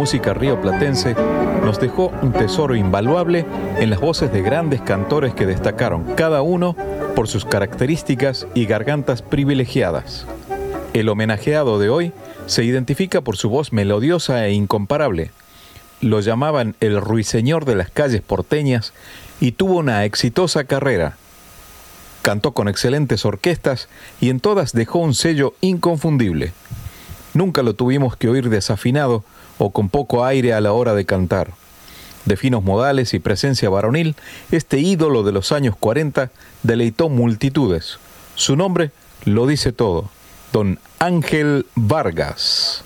Música rioplatense nos dejó un tesoro invaluable en las voces de grandes cantores que destacaron, cada uno por sus características y gargantas privilegiadas. El homenajeado de hoy se identifica por su voz melodiosa e incomparable. Lo llamaban el ruiseñor de las calles porteñas y tuvo una exitosa carrera. Cantó con excelentes orquestas y en todas dejó un sello inconfundible. Nunca lo tuvimos que oír desafinado o con poco aire a la hora de cantar. De finos modales y presencia varonil, este ídolo de los años 40 deleitó multitudes. Su nombre lo dice todo, don Ángel Vargas.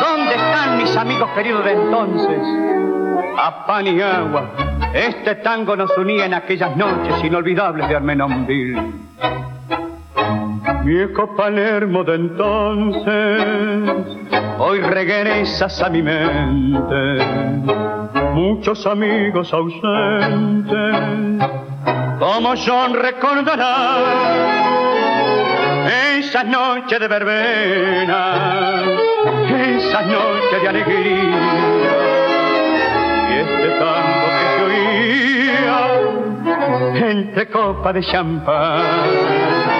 ¿Dónde están mis amigos queridos de entonces? A pan y agua, este tango nos unía en aquellas noches inolvidables de Armenonville. Viejo Palermo de entonces, hoy regresas a mi mente. Muchos amigos ausentes, como John recordará esa noche de verbena, esa noche de alegría, y este tango que se oía entre copas de champán.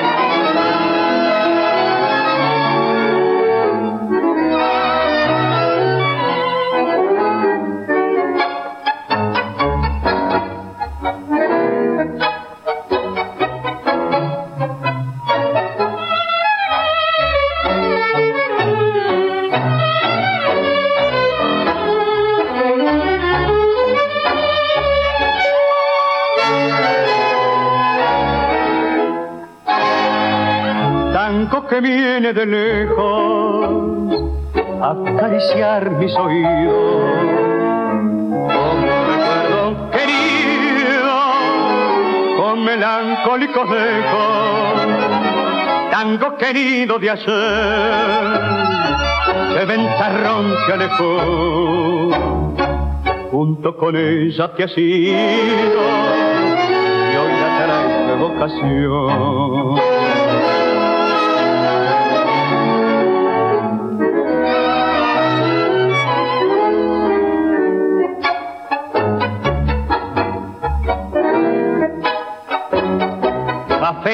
Que viene de lejos a acariciar mis oídos. Recuerdo querido, con melancólicos ecos, tango querido de ayer, se ventarrón que alejó, junto con ella que ha sido, y hoy la trae vocación.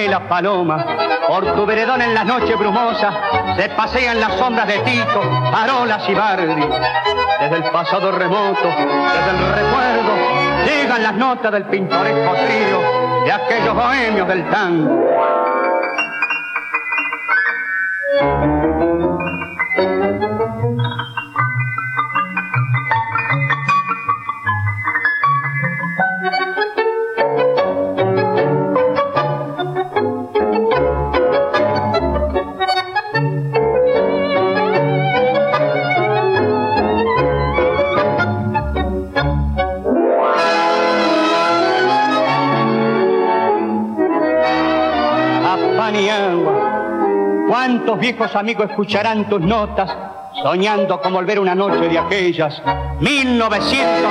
La paloma, por tu veredón en la noche brumosa, se pasean las sombras de Tito, Parolas y Bardi. Desde el pasado remoto, desde el recuerdo, llegan las notas del pintoresco trío de aquellos bohemios del tango. viejos amigos escucharán tus notas, soñando con volver una noche de aquellas, 1920.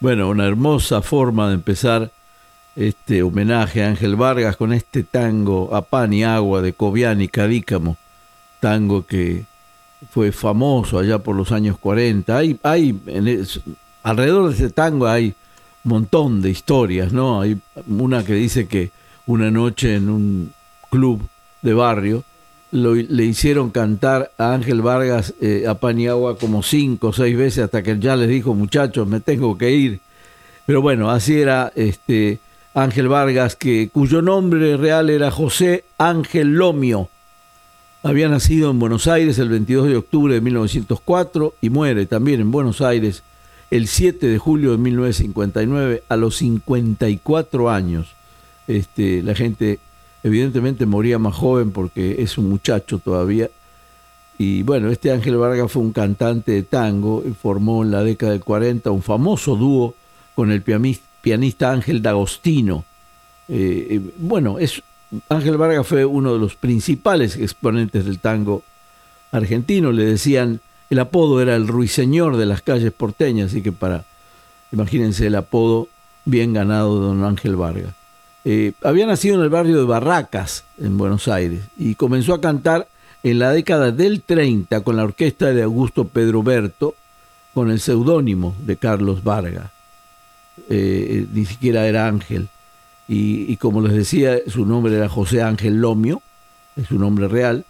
Bueno, una hermosa forma de empezar este homenaje a Ángel Vargas con este tango a pan y agua de Cobián y Cadícamo, tango que fue famoso allá por los años 40. Hay, hay en es, alrededor de ese tango hay un montón de historias, ¿no? Hay una que dice que una noche en un club de barrio le hicieron cantar a Ángel Vargas eh, a Paniagua como cinco o seis veces hasta que ya les dijo, muchachos, me tengo que ir. Pero bueno, así era este Ángel Vargas, que, cuyo nombre real era José Ángel Lomio. Había nacido en Buenos Aires el 22 de octubre de 1904 y muere también en Buenos Aires el 7 de julio de 1959 a los 54 años. Este, la gente Evidentemente moría más joven porque es un muchacho todavía. Y bueno, este Ángel Vargas fue un cantante de tango y formó en la década del 40 un famoso dúo con el pianista Ángel D'Agostino. Eh, eh, bueno, es, Ángel Vargas fue uno de los principales exponentes del tango argentino. Le decían, el apodo era el ruiseñor de las calles porteñas, así que para, imagínense el apodo bien ganado de don Ángel Vargas. Eh, había nacido en el barrio de Barracas, en Buenos Aires, y comenzó a cantar en la década del 30 con la orquesta de Augusto Pedro Berto, con el seudónimo de Carlos Vargas. Eh, ni siquiera era Ángel. Y, como les decía, su nombre era José Ángel Lomio, es su nombre real.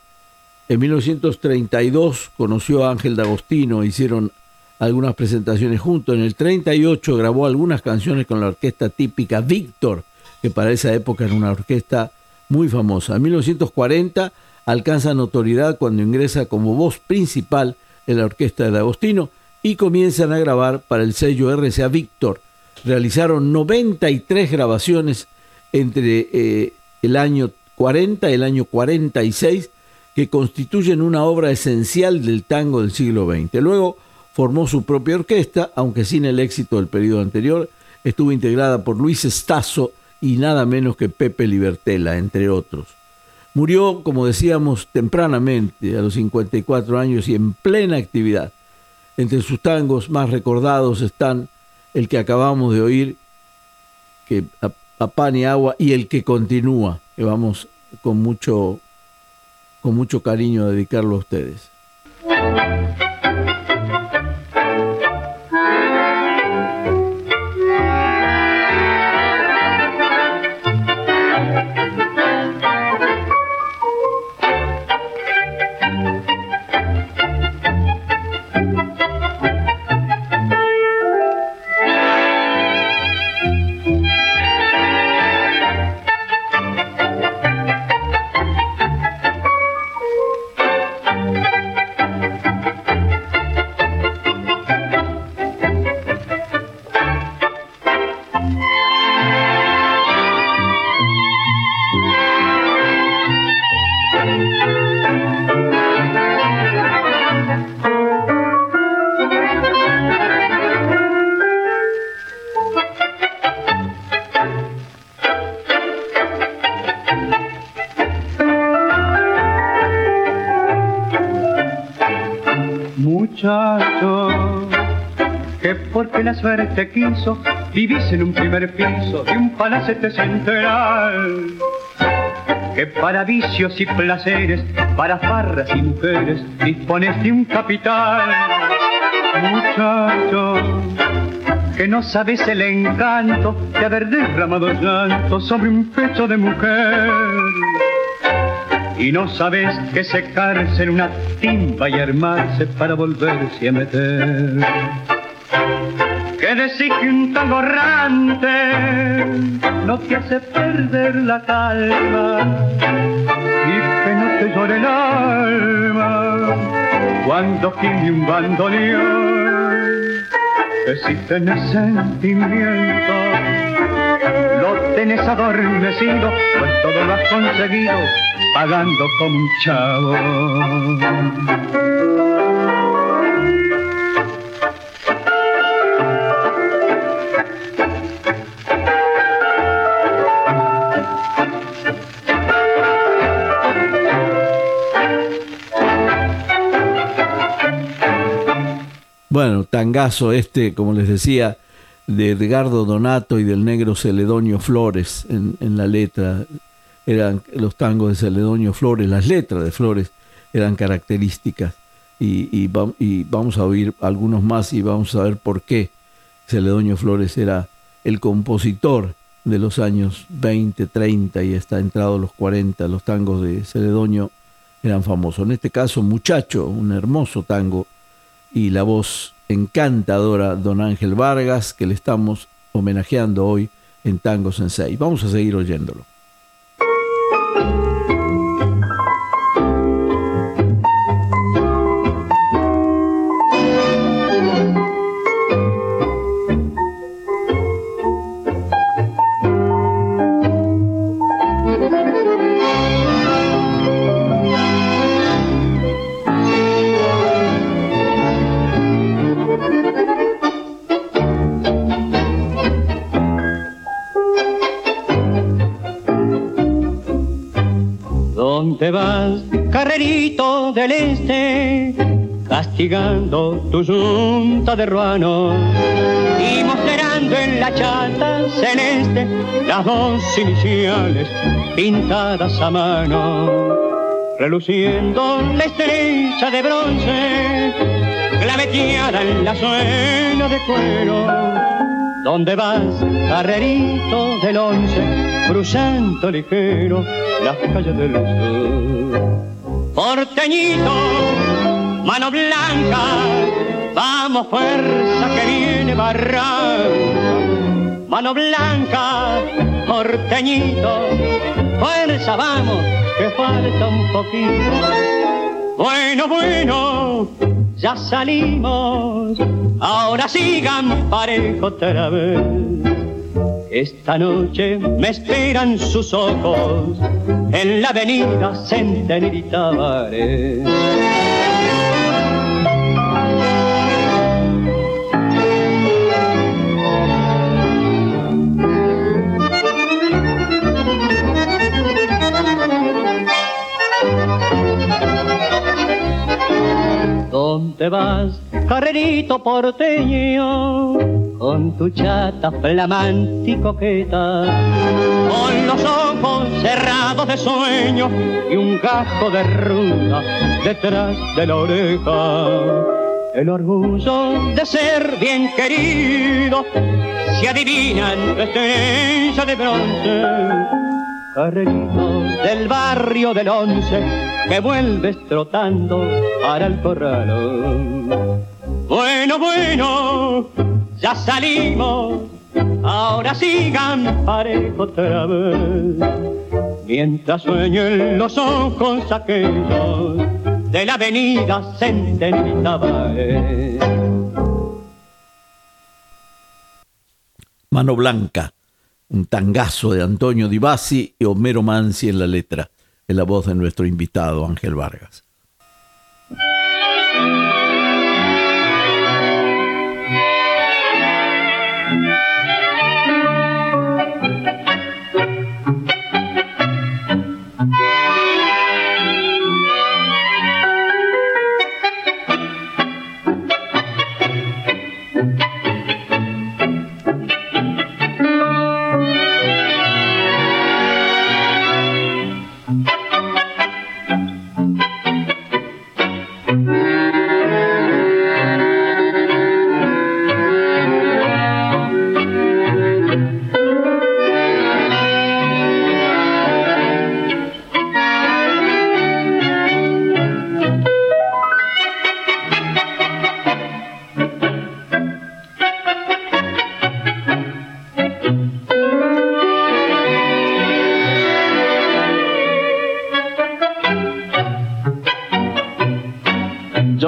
En 1932 conoció a Ángel D'Agostino, hicieron algunas presentaciones juntos. En el 38 grabó algunas canciones con la orquesta típica Víctor, que para esa época era una orquesta muy famosa. En 1940 alcanza notoriedad cuando ingresa como voz principal en la orquesta de Agostino y comienzan a grabar para el sello RCA Víctor. Realizaron 93 grabaciones entre eh, el año 40 y el año 46 que constituyen una obra esencial del tango del siglo XX. Luego formó su propia orquesta, aunque sin el éxito del periodo anterior, estuvo integrada por Luis Estazo y nada menos que Pepe Libertela, entre otros. Murió, como decíamos, tempranamente, a los 54 años y en plena actividad. Entre sus tangos más recordados están el que acabamos de oír, que a, pan y agua, y el que continúa, que vamos con mucho, con mucho cariño dedicarlo a ustedes. Suerte quiso, vivís en un primer piso de un palacete central. Que para vicios y placeres, para farras y mujeres, dispones de un capital. Muchacho, que no sabes el encanto de haber derramado llanto sobre un pecho de mujer. Y no sabes que secarse en una timba y armarse para volverse a meter que decís que un tango no te hace perder la calma y que no te llore el alma cuando gime un bandoneón que si tenés sentimiento lo tenés adormecido pues todo lo has conseguido pagando como un chavo Bueno, tangazo este, como les decía, de Edgardo Donato y del negro Celedonio Flores en, en la letra. Eran los tangos de Celedonio Flores, las letras de Flores eran características. Y, y, vamos a oír algunos más y vamos a ver por qué Celedonio Flores era el compositor de los años 20, 30 y hasta entrado los 40. Los tangos de Celedonio eran famosos. En este caso, Muchacho, un hermoso tango y la voz encantadora Don Ángel Vargas, que le estamos homenajeando hoy en Tango Sensei. Vamos a seguir oyéndolo. Del este, castigando tu junta de ruanos y mostrando en la chata celeste las dos iniciales pintadas a mano, reluciendo la estrella de bronce, claveteada en la suela de cuero. ¿Dónde vas, carrerito del once, cruzando ligero las calles del sur? Porteñito, mano blanca, vamos fuerza que viene barranca. Mano blanca, porteñito, fuerza vamos, que falta un poquito. Bueno, bueno, ya salimos, ahora sigan parejo otra vez. Esta noche me esperan sus ojos en la avenida Centenario y Tavares. ¿Dónde vas, carrerito porteño? con tu chata flamante y coqueta, con los ojos cerrados de sueño y un gajo de ruda detrás de la oreja. El orgullo de ser bien querido se adivina en estrella de bronce. Carrerito del barrio del once que vuelves trotando para el corral. Bueno, bueno, ya salimos, ahora sigan parejo otra vez. Mientras sueñen los ojos aquellos de la avenida Centenario Mano Blanca, un tangazo de Antonio Di Bassi y Homero Mansi en la letra, en la voz de nuestro invitado Ángel Vargas.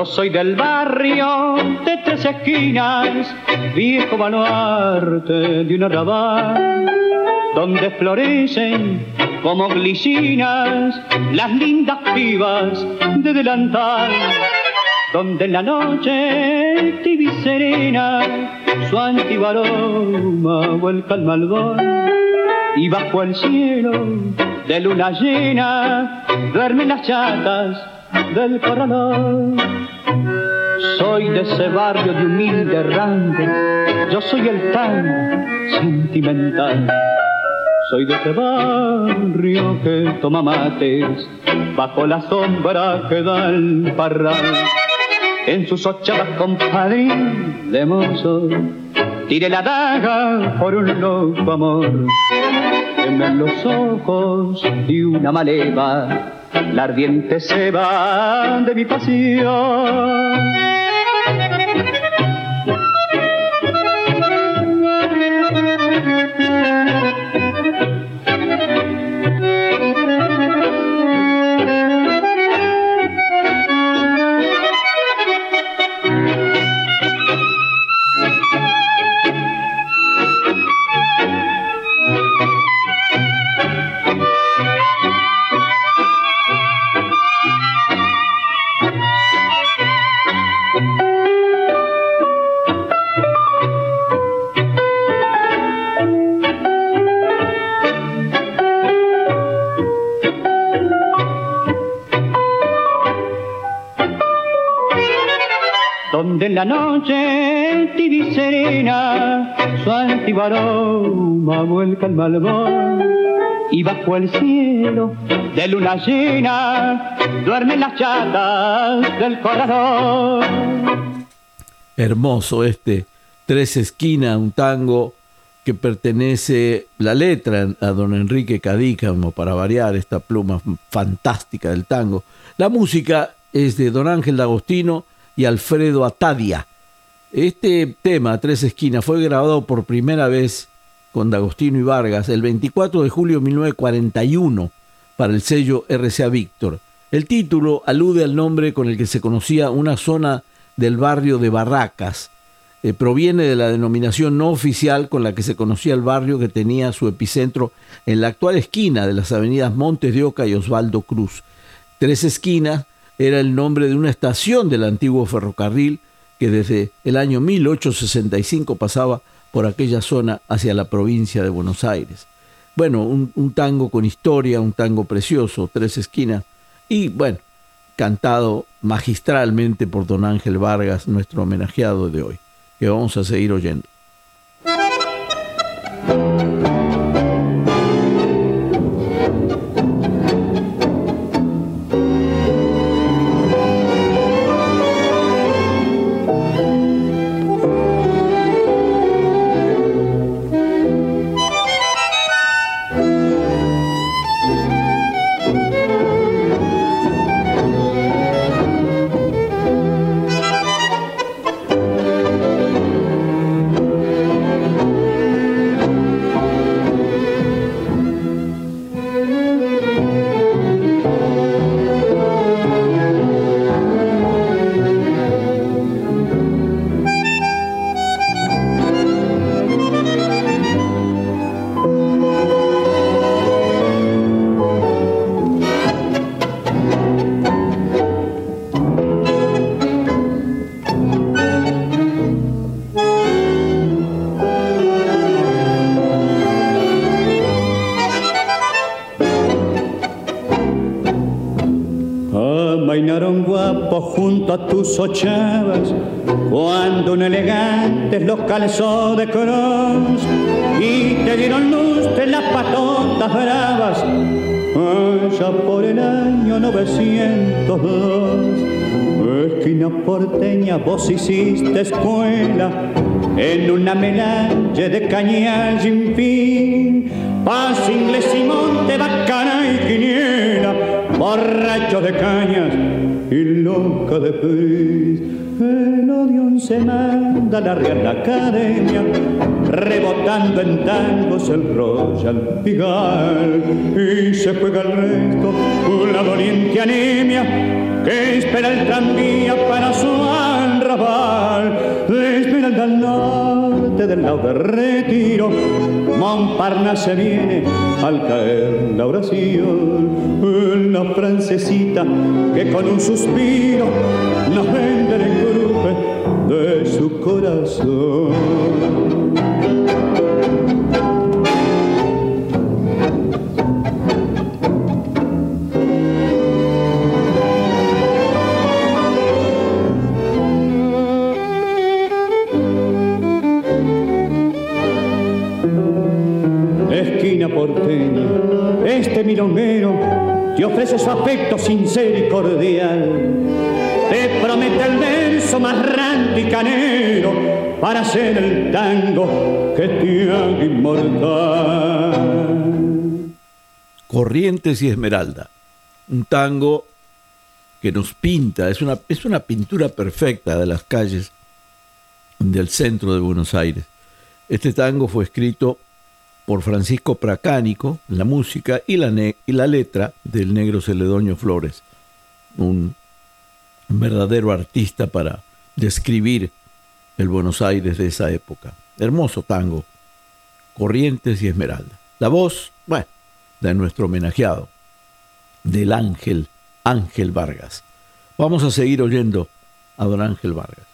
Soy del barrio de tres esquinas, viejo baluarte de un arrabal, donde florecen como glicinas las lindas pibas de delantal, donde en la noche tibia serena su antiguo aroma vuelca al malvón y bajo el cielo de luna llena duermen las chatas del corralón. Soy de ese barrio de humilde errante, yo soy el tan sentimental. Soy de ese barrio que toma mates bajo la sombra que da el parral. En sus ochavas compadre de mozo, tire la daga por un loco amor. En los ojos de una maleva la ardiente se va de mi pasión. La noche tibia serena, su antiguo aroma vuelca el malvón. Y bajo el cielo de luna llena duermen las chatas del corredor. Hermoso este Tres Esquinas, un tango que pertenece la letra a don Enrique Cadícamo, para variar esta pluma fantástica del tango. La música es de don Ángel D'Agostino y Alfredo Atadia. Este tema, Tres Esquinas, fue grabado por primera vez con D'Agostino y Vargas el 24 de julio de 1941 para el sello RCA Víctor. El título alude al nombre con el que se conocía una zona del barrio de Barracas. Eh, proviene de la denominación no oficial con la que se conocía el barrio que tenía su epicentro en la actual esquina de las avenidas Montes de Oca y Osvaldo Cruz. Tres Esquinas era el nombre de una estación del antiguo ferrocarril que desde el año 1865 pasaba por aquella zona hacia la provincia de Buenos Aires. Bueno, un, tango con historia, un tango precioso, tres esquinas, y bueno, cantado magistralmente por don Ángel Vargas, nuestro homenajeado de hoy, que vamos a seguir oyendo. Tus ochavas cuando un elegante los calzó de cross y te dieron luz de las patotas bravas allá por el año 902 esquina porteña vos hiciste escuela en una melange de cañal sin fin. Paz inglés y monte bacana y quiniela borracho de cañas y loca de feliz. El odio se manda a la Real Academia, rebotando en tangos el Royal Pigal. Y se juega el resto una doliente anemia que espera el tranvía para su arrabal. Espera el norte del lado de retiro, Montparnasse viene al caer la oración la francesita que con un suspiro nos vende el grupo de su corazón. Este milonguero te ofrece su afecto sincero y cordial. Te promete el verso más y canero para hacer el tango que te haga inmortal. Corrientes y Esmeralda, un tango que nos pinta, es una, es una pintura perfecta de las calles del centro de Buenos Aires. Este tango fue escrito por Francisco Pracánico, la música y la, letra del negro Celedonio Flores, un verdadero artista para describir el Buenos Aires de esa época. Hermoso tango, Corrientes y Esmeralda. La voz, bueno, de nuestro homenajeado, del ángel Ángel Vargas. Vamos a seguir oyendo a don Ángel Vargas.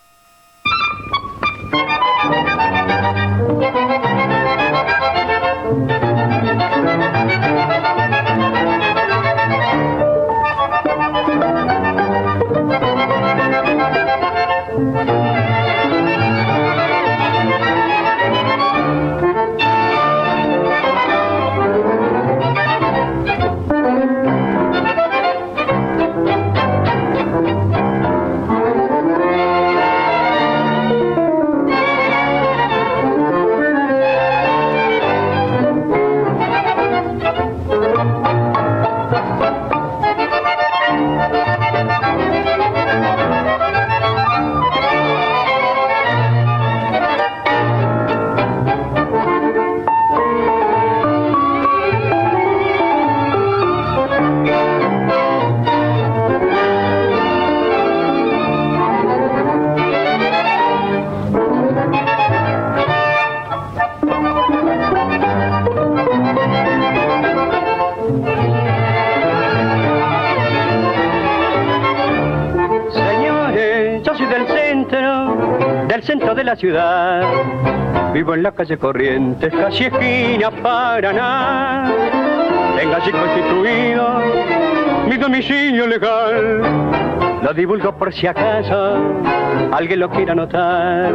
En la calle Corrientes, casi esquina Paraná. Tengo así constituido mi domicilio legal. Lo divulgo por si acaso alguien lo quiera notar.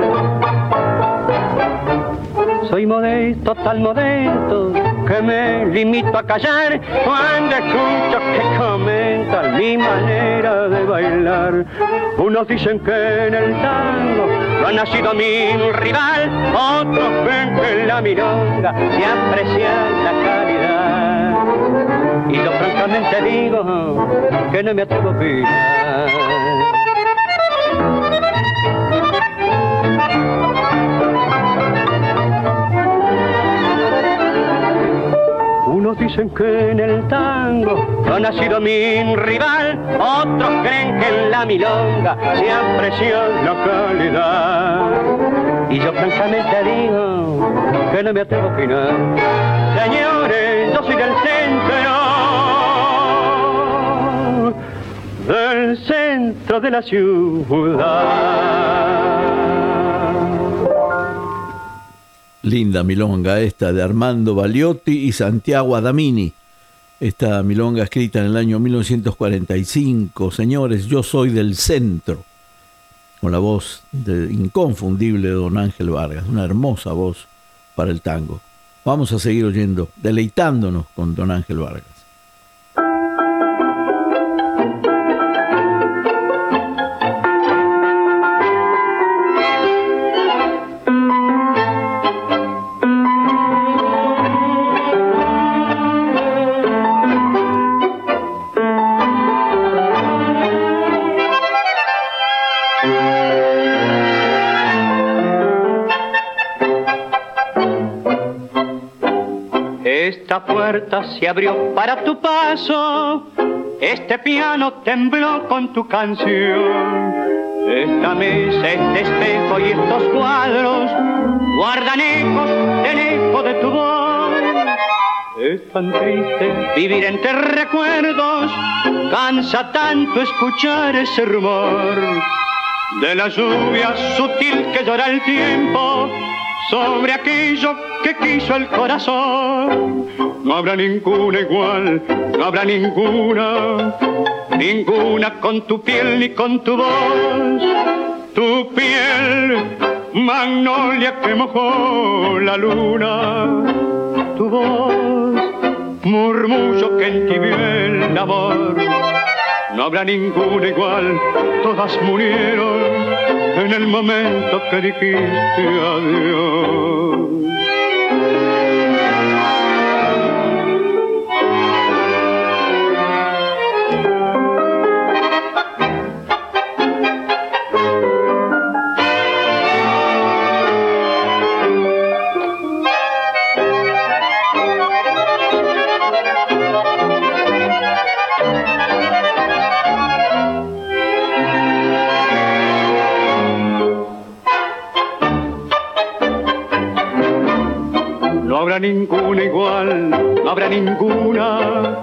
Soy modesto, tal modesto, que me limito a callar cuando escucho que comentan mi manera de bailar. Unos dicen que en el tango no ha nacido mi rival, otros ven que en la mironga se aprecia la calidad. Y yo francamente digo que no me atrevo a opinar. Dicen que en el tango ha nacido mi rival, otros creen que en la milonga se apreció la calidad. Y yo francamente digo que no me atrevo a opinar. Señores, yo soy del centro, del centro de la ciudad. Linda milonga esta de Armando Baliotti y Santiago Adamini. Esta milonga escrita en el año 1945. Señores, yo soy del centro. Con la voz de, inconfundible de don Ángel Vargas. Una hermosa voz para el tango. Vamos a seguir oyendo, deleitándonos con don Ángel Vargas. Puerta se abrió para tu paso, este piano tembló con tu canción. Esta mesa, este espejo y estos cuadros guardan ecos del eco de tu voz. Es tan triste vivir entre recuerdos, cansa tanto escuchar ese rumor de la lluvia sutil que llora el tiempo sobre aquello que quiso el corazón. No habrá ninguna igual, no habrá ninguna, ninguna con tu piel ni con tu voz. Tu piel, magnolia que mojó la luna, tu voz murmullo que en ti el amor. No habrá ninguna igual, todas murieron en el momento que dijiste adiós. Ninguna igual, no habrá ninguna,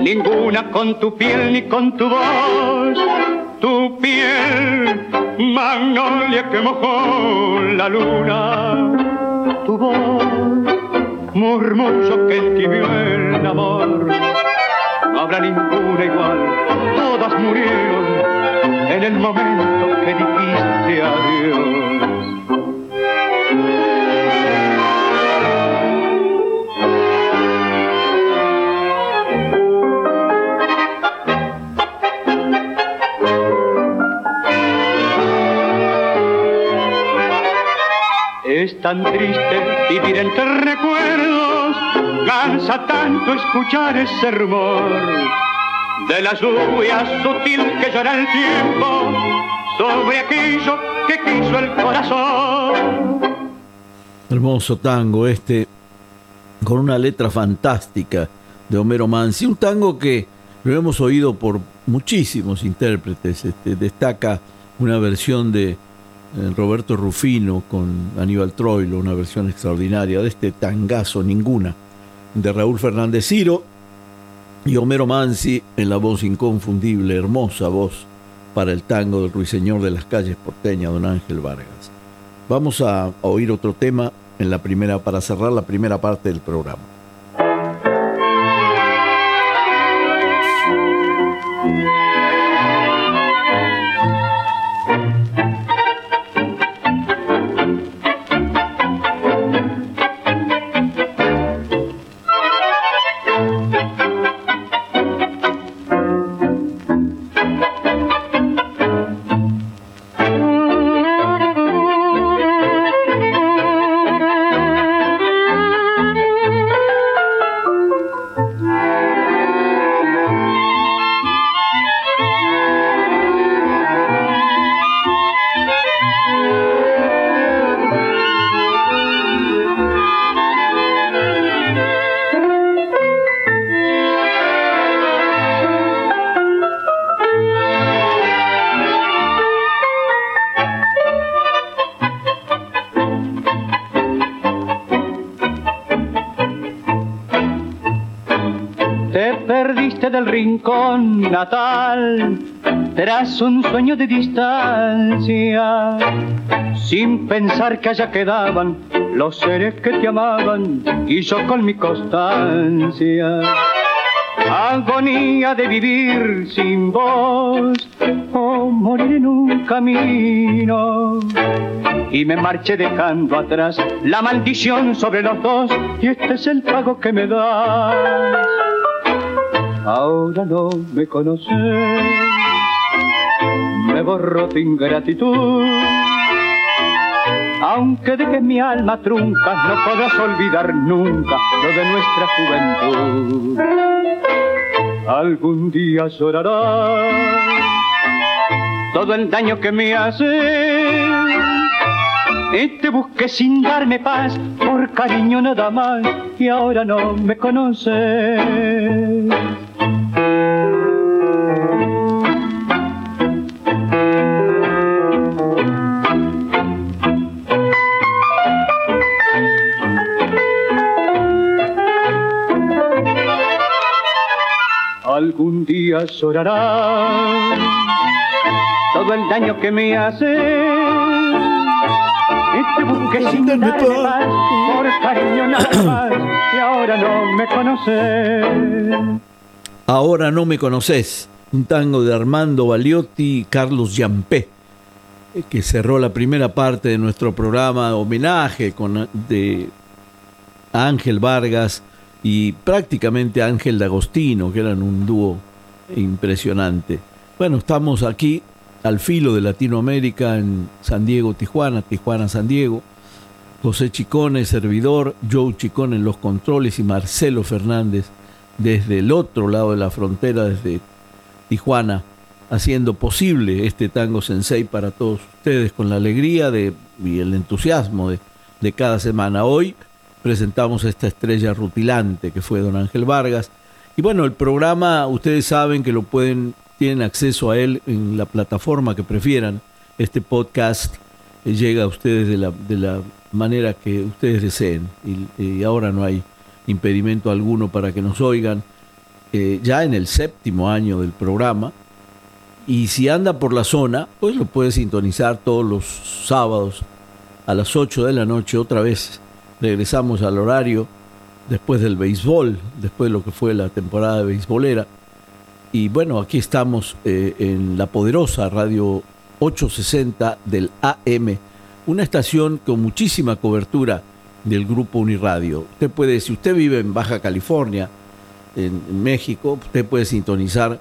ninguna con tu piel ni con tu voz. Tu piel, magnolia que mojó la luna, tu voz, murmullo que entibió el amor. No habrá ninguna igual, todas murieron en el momento que dijiste adiós. Tan triste vivir entre recuerdos, cansa tanto escuchar ese rumor de la lluvia sutil que llora el tiempo sobre aquello que quiso el corazón. Hermoso tango este, con una letra fantástica de Homero Mansi, un tango que lo hemos oído por muchísimos intérpretes, este, destaca una versión de Roberto Rufino con Aníbal Troilo, una versión extraordinaria de este tangazo, ninguna, de Raúl Fernández Ciro y Homero Mansi en la voz inconfundible, hermosa voz para el tango del ruiseñor de las calles porteñas, don Ángel Vargas. Vamos a oír otro tema en la primera, para cerrar la primera parte del programa. Rincón natal, tras un sueño de distancia, sin pensar que allá quedaban los seres que te amaban y yo con mi constancia. Agonía de vivir sin vos o morir en un camino. Y me marché dejando atrás la maldición sobre los dos y este es el pago que me das ahora no me conoces, me borro de ingratitud. Aunque dejes mi alma trunca, no podrás olvidar nunca lo de nuestra juventud. Algún día llorarás todo el daño que me haces y te busqué sin darme paz, por cariño nada más, y ahora no me conoces. Algún día llorarás todo el daño que me hace. Y te sin darme paz, por cariño nada más, y ahora no me conoces. Ahora no me conoces, un tango de Armando Baliotti y Carlos Yampé, eh, que cerró la primera parte de nuestro programa de homenaje con, de Ángel Vargas y prácticamente Ángel D'Agostino, que eran un dúo impresionante. Bueno, estamos aquí al filo de Latinoamérica en San Diego, Tijuana, Tijuana, San Diego. José Chicone, servidor, Joe Chicone en los controles y Marcelo Fernández desde el otro lado de la frontera, desde Tijuana, haciendo posible este tango sensei para todos ustedes con la alegría de, y el entusiasmo de, de cada semana. Hoy presentamos esta estrella rutilante que fue don Ángel Vargas. Y bueno, el programa, ustedes saben que lo pueden, tienen acceso a él en la plataforma que prefieran. Este podcast eh, llega a ustedes de la, de la manera que ustedes deseen. Y, ahora no hay impedimento alguno para que nos oigan. Eh, ya en el séptimo año del programa. Y si anda por la zona, pues lo puede sintonizar todos los sábados a las 8 de la noche otra vez regresamos al horario después del béisbol, después de lo que fue la temporada béisbolera. Y bueno, aquí estamos eh, en la poderosa radio 860 del AM, una estación con muchísima cobertura del grupo Uniradio. Usted puede, si usted vive en Baja California, en México, usted puede sintonizar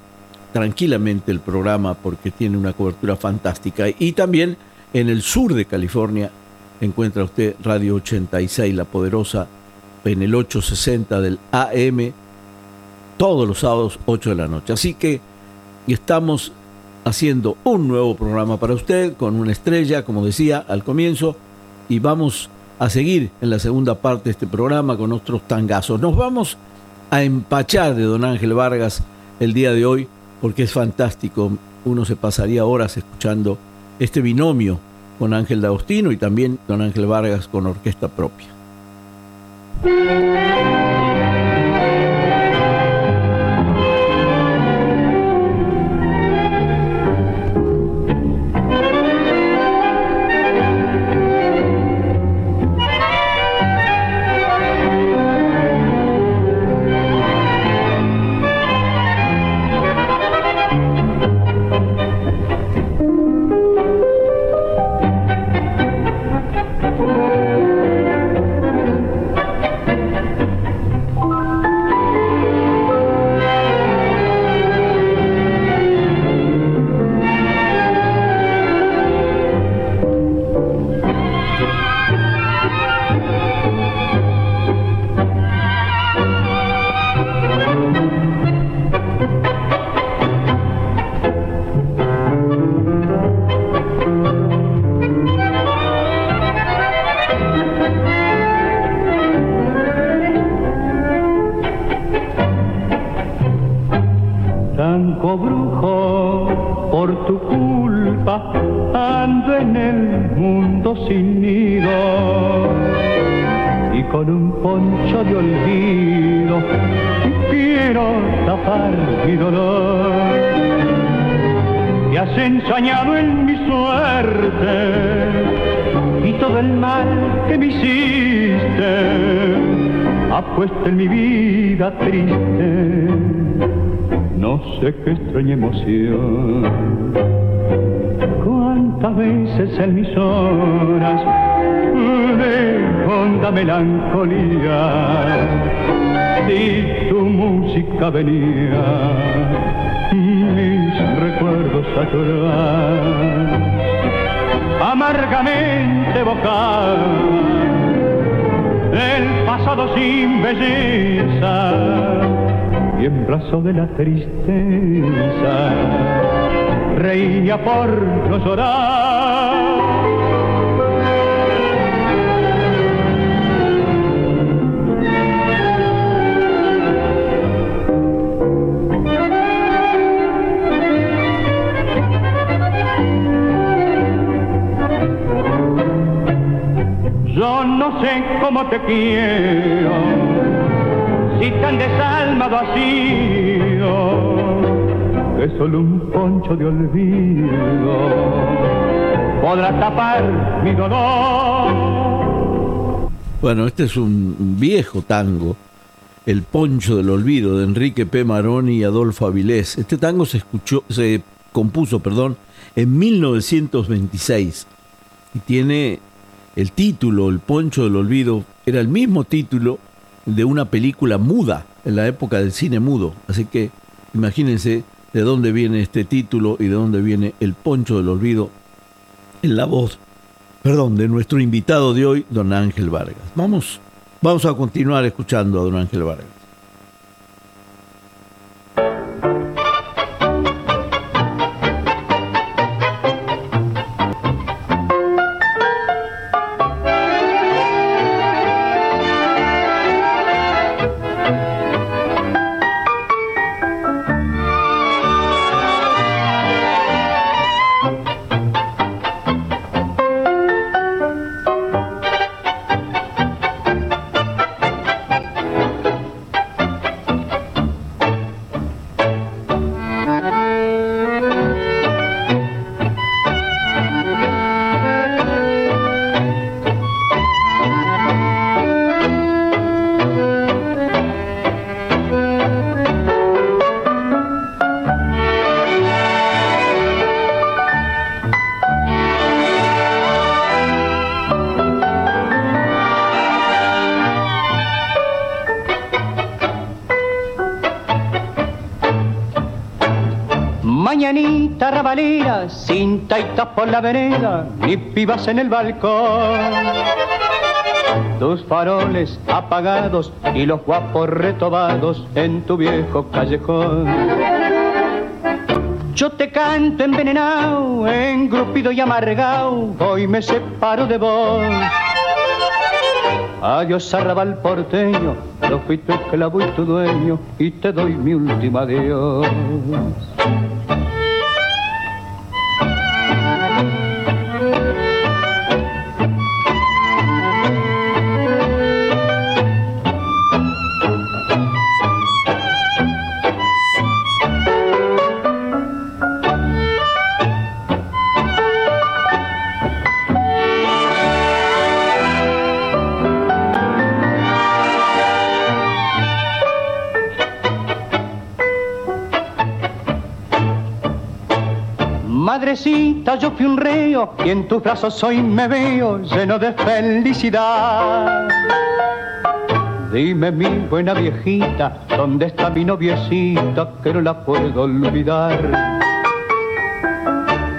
tranquilamente el programa porque tiene una cobertura fantástica. Y también en el sur de California, encuentra usted Radio 86, La Poderosa, en el 860 del AM, todos los sábados 8 de la noche. Así que estamos haciendo un nuevo programa para usted con una estrella, como decía al comienzo, y vamos a seguir en la segunda parte de este programa con otros tangazos. Nos vamos a empachar de don Ángel Vargas el día de hoy porque es fantástico. Uno se pasaría horas escuchando este binomio con Ángel D'Agostino y también don Ángel Vargas con orquesta propia. Cuántas veces en mis horas de honda melancolía, si tu música venía, mis recuerdos a llorar, amargamente vocal el pasado sin belleza y en brazo de la tristeza reía por no llorar. Yo no sé cómo te quiero si tan desalmado sido, que solo un poncho de olvido podrá tapar mi dolor. Bueno, este es un viejo tango, El Poncho del Olvido, de Enrique P. Maroni y Adolfo Avilés. Este tango se escuchó, se compuso, perdón, en 1926 y tiene el título, El Poncho del Olvido, era el mismo título de una película muda, en la época del cine mudo. Así que imagínense de dónde viene este título y de dónde viene el poncho del olvido en la voz, perdón, de nuestro invitado de hoy, don Ángel Vargas. Vamos, vamos a continuar escuchando a don Ángel Vargas. Taitas por la vereda, ni pibas en el balcón. Tus faroles apagados y los guapos retobados en tu viejo callejón. Yo te canto envenenado, engrupido y amargado, hoy me separo de vos. Adiós arrabal porteño, yo fui tu esclavo y tu dueño, y te doy mi último adiós. Yo fui un reo y en tus brazos hoy me veo lleno de felicidad. Dime mi buena viejita, ¿dónde está mi noviecita que no la puedo olvidar?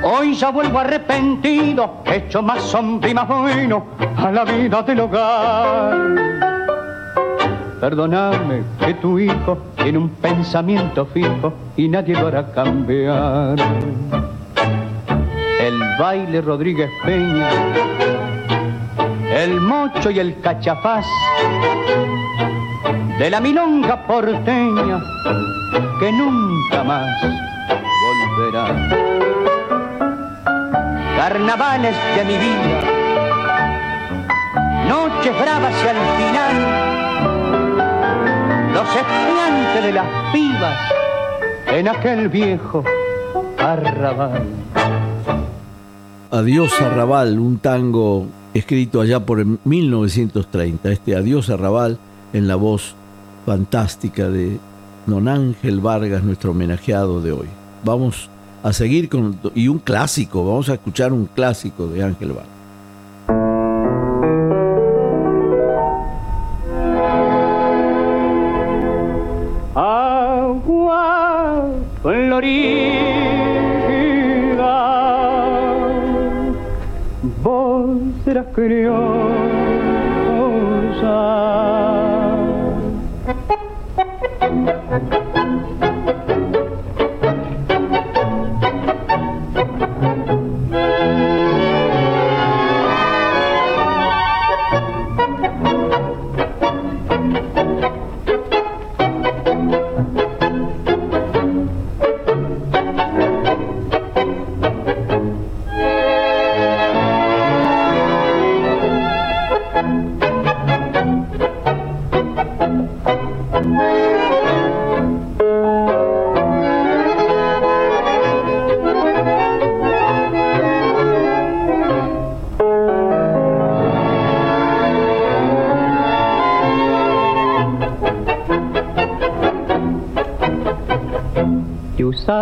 Hoy ya vuelvo arrepentido, hecho más sombra y más bueno a la vida del hogar. Perdóname que tu hijo tiene un pensamiento fijo y nadie lo hará cambiar baile Rodríguez Peña, el mocho y el cachapaz, de la milonga porteña que nunca más volverá. Carnavales de mi vida, noches bravas y al final, los estudiantes de las pibas en aquel viejo arrabal. Adiós Arrabal, un tango escrito allá por 1930. Este Adiós Arrabal en la voz fantástica de Don Ángel Vargas, nuestro homenajeado de hoy. Vamos a seguir con y un clásico, vamos a escuchar un clásico de Ángel Vargas. Agua serás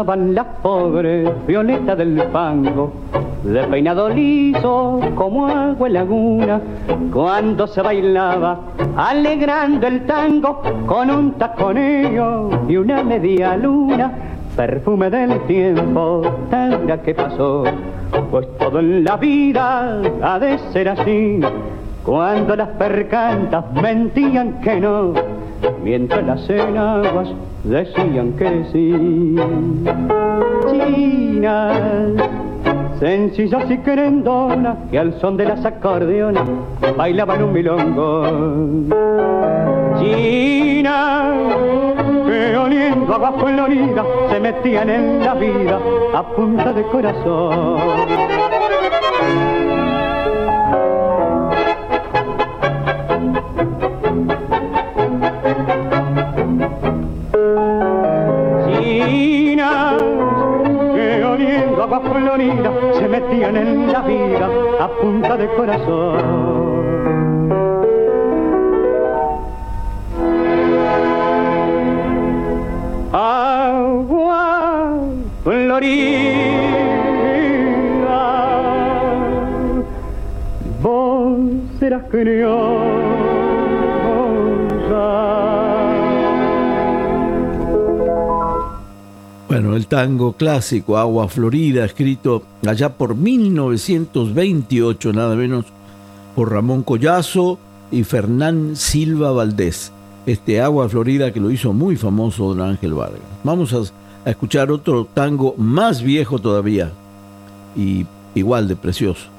usaban las pobres violetas del fango de peinado liso como agua en laguna, cuando se bailaba alegrando el tango con un taconeo y una media luna, perfume del tiempo, tanga que pasó, pues todo en la vida ha de ser así, cuando las percantas mentían que no, mientras las enaguas decían que sí. China, sencillas y querendonas, que al son de las acordeonas bailaban un milongo. China, que oliendo agua florida se metían en la vida a punta de corazón. Se metían en la vida a punta de corazón. Agua florida, vos serás Bueno, el tango clásico Agua Florida, escrito allá por 1928, nada menos, por Ramón Collazo y Fernán Silva Valdés. Este Agua Florida que lo hizo muy famoso don Ángel Vargas. Vamos a, a escuchar otro tango más viejo todavía y igual de precioso.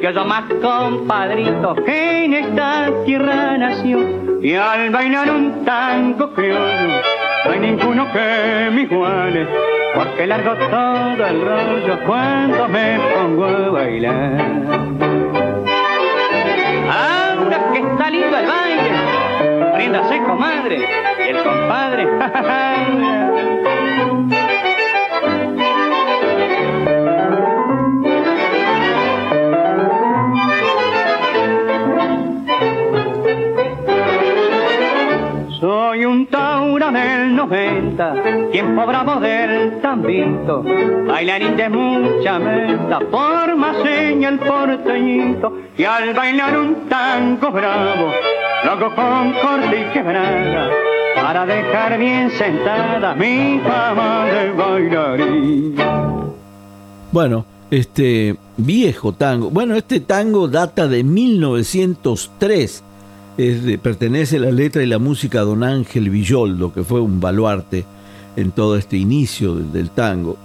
Que yo más compadrito que en esta tierra nació. Y al bailar un tango criollo, no hay ninguno que me iguale, porque largo todo el rollo cuando me pongo a bailar. Ahora que está lindo el baile, ríndase comadre, y el compadre, del 90, tiempo bravo del tambito, bailarín de mucha meta, forma seña el porteñito, y al bailar un tango bravo, loco con corte y quebrada, para dejar bien sentada mi fama de bailarín. Bueno, este viejo tango, bueno, este tango data de 1903 pertenece la letra y la música a don Ángel Villoldo, que fue un baluarte en todo este inicio del, tango.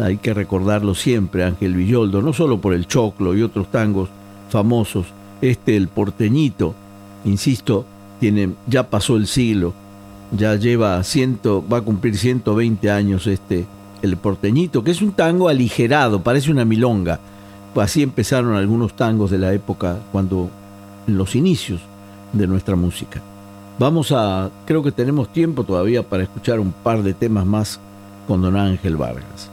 Hay que recordarlo siempre, Ángel Villoldo, no solo por el choclo y otros tangos famosos, este el porteñito, insisto, tiene, ya pasó el siglo, ya lleva ciento, va a cumplir 120 años este, el porteñito, que es un tango aligerado, parece una milonga. Así empezaron algunos tangos de la época cuando en los inicios de nuestra música. Vamos a, creo que tenemos tiempo todavía para escuchar un par de temas más con don Ángel Vargas.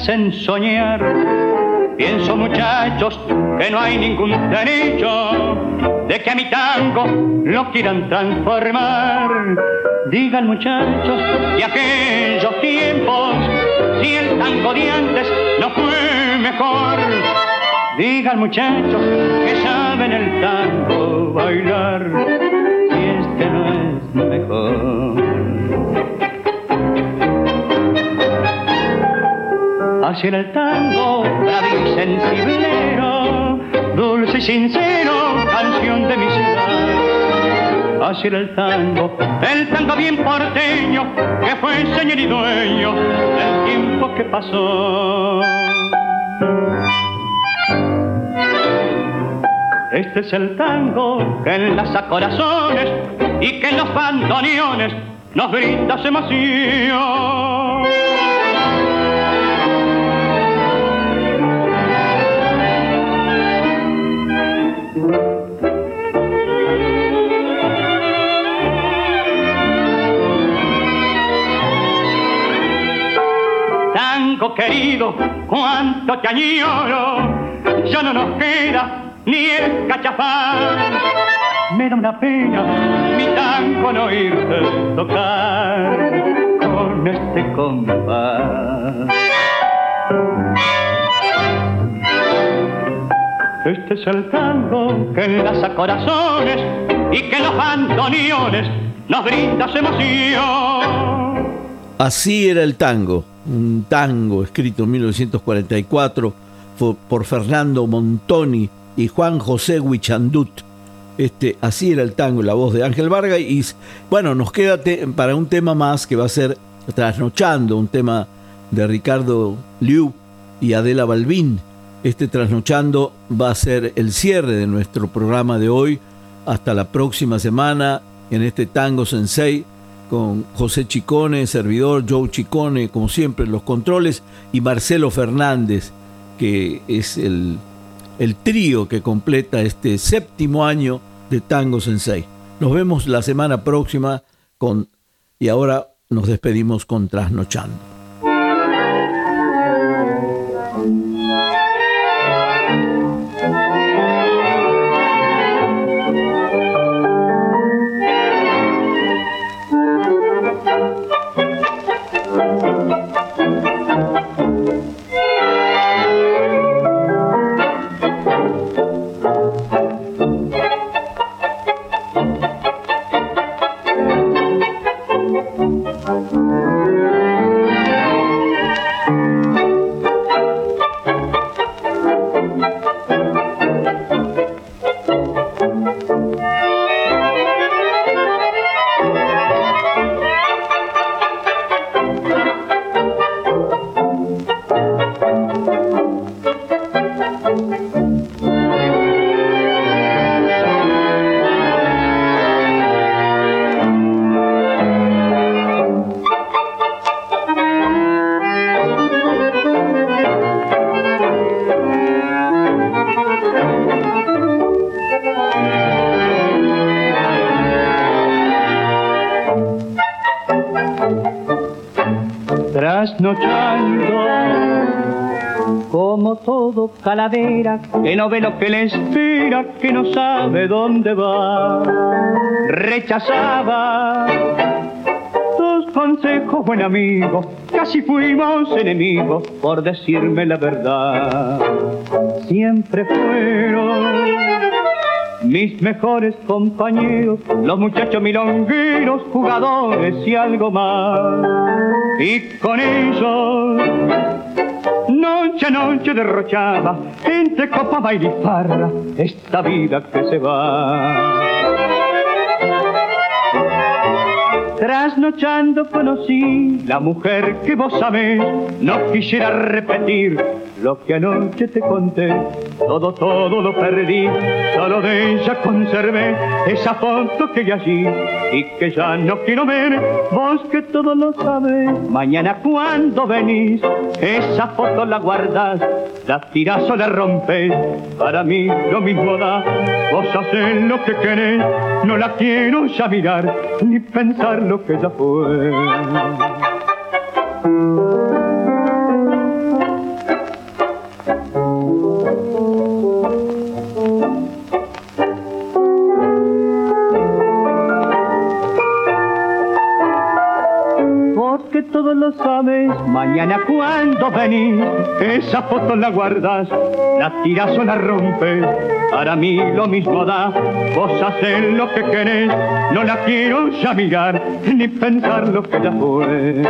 Hacen soñar. Pienso muchachos que no hay ningún derecho de que a mi tango lo quieran transformar. Digan muchachos de aquellos tiempos, si el tango de antes no fue mejor. Digan muchachos que saben el tango bailar, Así era el tango, bravo y sensiblero, dulce y sincero, canción de mi ciudad. Así el tango, el tango bien porteño, que fue señor y dueño del tiempo que pasó. Este es el tango que enlaza corazones y que en los bandoneones nos brinda emoción. Tango querido, cuánto te añoro, ya no nos queda ni el cachafán. Me da una pena mi tango no irte tocar con este compás. Este es el tango que enlaza corazones y que los bandoneones nos brinda emoción. Así era el tango, un tango escrito en 1944 por Fernando Montoni y Juan José Huichandut. Este, así era el tango, la voz de Ángel Vargas. Y bueno, nos queda para un tema más que va a ser Trasnochando, un tema de Ricardo Liu y Adela Balbín. Este Trasnochando va a ser el cierre de nuestro programa de hoy. Hasta la próxima semana en este Tango Sensei con José Chicone, servidor, Joe Chicone, como siempre, los controles, y Marcelo Fernández, que es el, el trío que completa este séptimo año de Tango Sensei. Nos vemos la semana próxima con, y ahora nos despedimos con Trasnochando. Que no ve lo que le espera, que no sabe dónde va. Rechazaba tus consejos, buen amigo, casi fuimos enemigos por decirme la verdad. Siempre fueron mis mejores compañeros, los muchachos milongueros, jugadores y algo más. Y con ellos noche a noche derrochaba entre copa, baile y farra esta vida que se va. Trasnochando conocí la mujer que vos sabés, no quisiera repetir lo que anoche te conté. Todo, todo lo perdí, solo de ella conservé esa foto que hay allí y que ya no quiero ver. Vos que todo lo sabés, mañana cuando venís, esa foto la guardas, la tirás o la rompes. Para mí lo mismo da, vos hacés lo que querés, no la quiero ya mirar ni pensar lo que ya fue. Todos lo sabes, mañana cuando venís, esa foto la guardas, la tiras o la rompes, para mí lo mismo da, vos haces lo que querés, no la quiero ya mirar, ni pensar lo que ya fue.